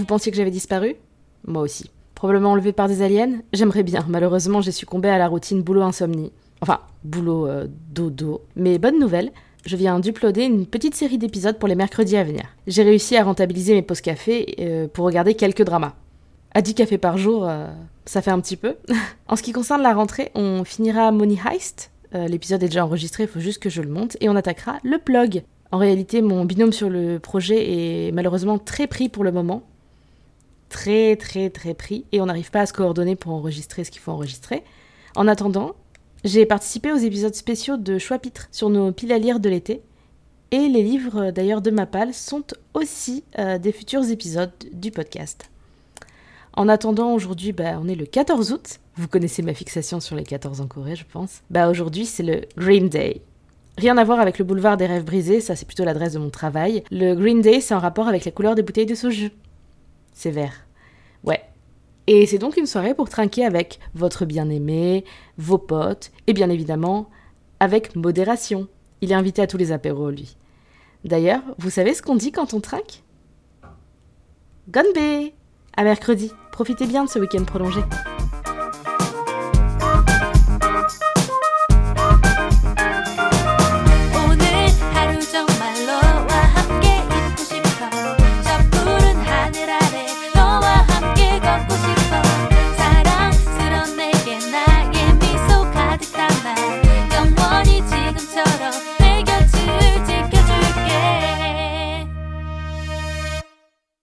Vous pensiez que j'avais disparu? Moi aussi. Probablement enlevé par des aliens? J'aimerais bien. Malheureusement, j'ai succombé à la routine boulot-insomnie. Enfin, boulot euh, dodo. Mais bonne nouvelle, je viens d'uploader une petite série d'épisodes pour les mercredis à venir. J'ai réussi à rentabiliser mes pauses café euh, pour regarder quelques dramas. À 10 cafés par jour, euh, ça fait un petit peu. en ce qui concerne la rentrée, on finira Money Heist. L'épisode est déjà enregistré, il faut juste que je le monte. Et on attaquera le plug. En réalité, mon binôme sur le projet est malheureusement très pris pour le moment. Très, très, très pris. Et on n'arrive pas à se coordonner pour enregistrer ce qu'il faut enregistrer. En attendant, j'ai participé aux épisodes spéciaux de Choix-Pitre sur nos piles à lire de l'été. Et les livres d'ailleurs de ma palle sont aussi euh, des futurs épisodes du podcast. En attendant, aujourd'hui, bah, on est le 14 août. Vous connaissez ma fixation sur les 14 en Corée, je pense. Bah, aujourd'hui, c'est le Green Day. Rien à voir avec le boulevard des rêves brisés, ça c'est plutôt l'adresse de mon travail. Le Green Day, c'est en rapport avec la couleur des bouteilles de soju. C'est vert. Ouais, et c'est donc une soirée pour trinquer avec votre bien-aimé, vos potes, et bien évidemment, avec modération. Il est invité à tous les apéros, lui. D'ailleurs, vous savez ce qu'on dit quand on trinque? Gonbe À mercredi. Profitez bien de ce week-end prolongé.